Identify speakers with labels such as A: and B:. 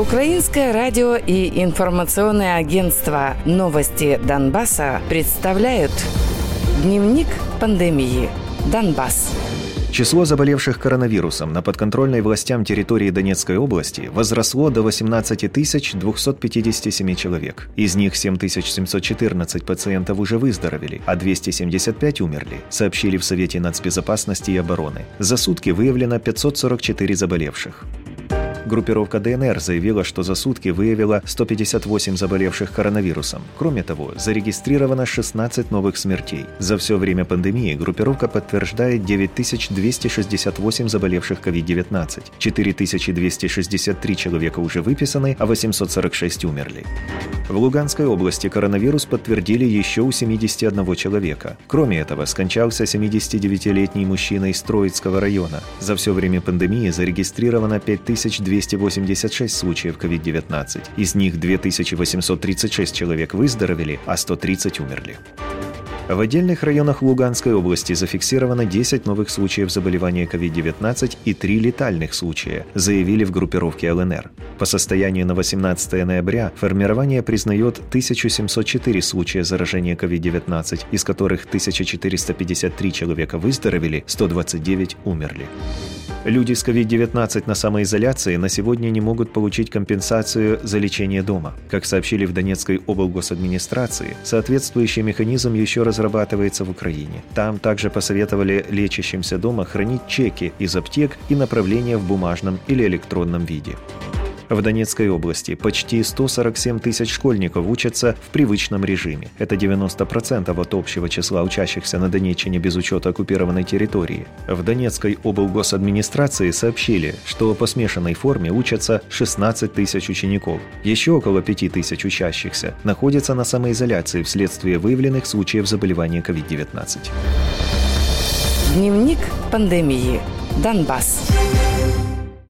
A: Украинское радио и информационное агентство «Новости Донбасса» представляют Дневник пандемии. Донбасс.
B: Число заболевших коронавирусом на подконтрольной властям территории Донецкой области возросло до 18 257 человек. Из них 7714 пациентов уже выздоровели, а 275 умерли, сообщили в Совете нацбезопасности и обороны. За сутки выявлено 544 заболевших. Группировка ДНР заявила, что за сутки выявила 158 заболевших коронавирусом. Кроме того, зарегистрировано 16 новых смертей. За все время пандемии группировка подтверждает 9268 заболевших COVID-19. 4263 человека уже выписаны, а 846 умерли. В Луганской области коронавирус подтвердили еще у 71 человека. Кроме этого, скончался 79-летний мужчина из Троицкого района. За все время пандемии зарегистрировано 5286 случаев COVID-19. Из них 2836 человек выздоровели, а 130 умерли. В отдельных районах Луганской области зафиксировано 10 новых случаев заболевания COVID-19 и 3 летальных случая, заявили в группировке ЛНР. По состоянию на 18 ноября формирование признает 1704 случая заражения COVID-19, из которых 1453 человека выздоровели, 129 умерли. Люди с COVID-19 на самоизоляции на сегодня не могут получить компенсацию за лечение дома. Как сообщили в Донецкой облгосадминистрации, соответствующий механизм еще разрабатывается в Украине. Там также посоветовали лечащимся дома хранить чеки из аптек и направления в бумажном или электронном виде. В Донецкой области почти 147 тысяч школьников учатся в привычном режиме. Это 90% от общего числа учащихся на Донеччине без учета оккупированной территории. В Донецкой облгосадминистрации сообщили, что по смешанной форме учатся 16 тысяч учеников. Еще около 5 тысяч учащихся находятся на самоизоляции вследствие выявленных случаев заболевания COVID-19.
A: Дневник пандемии. Донбасс.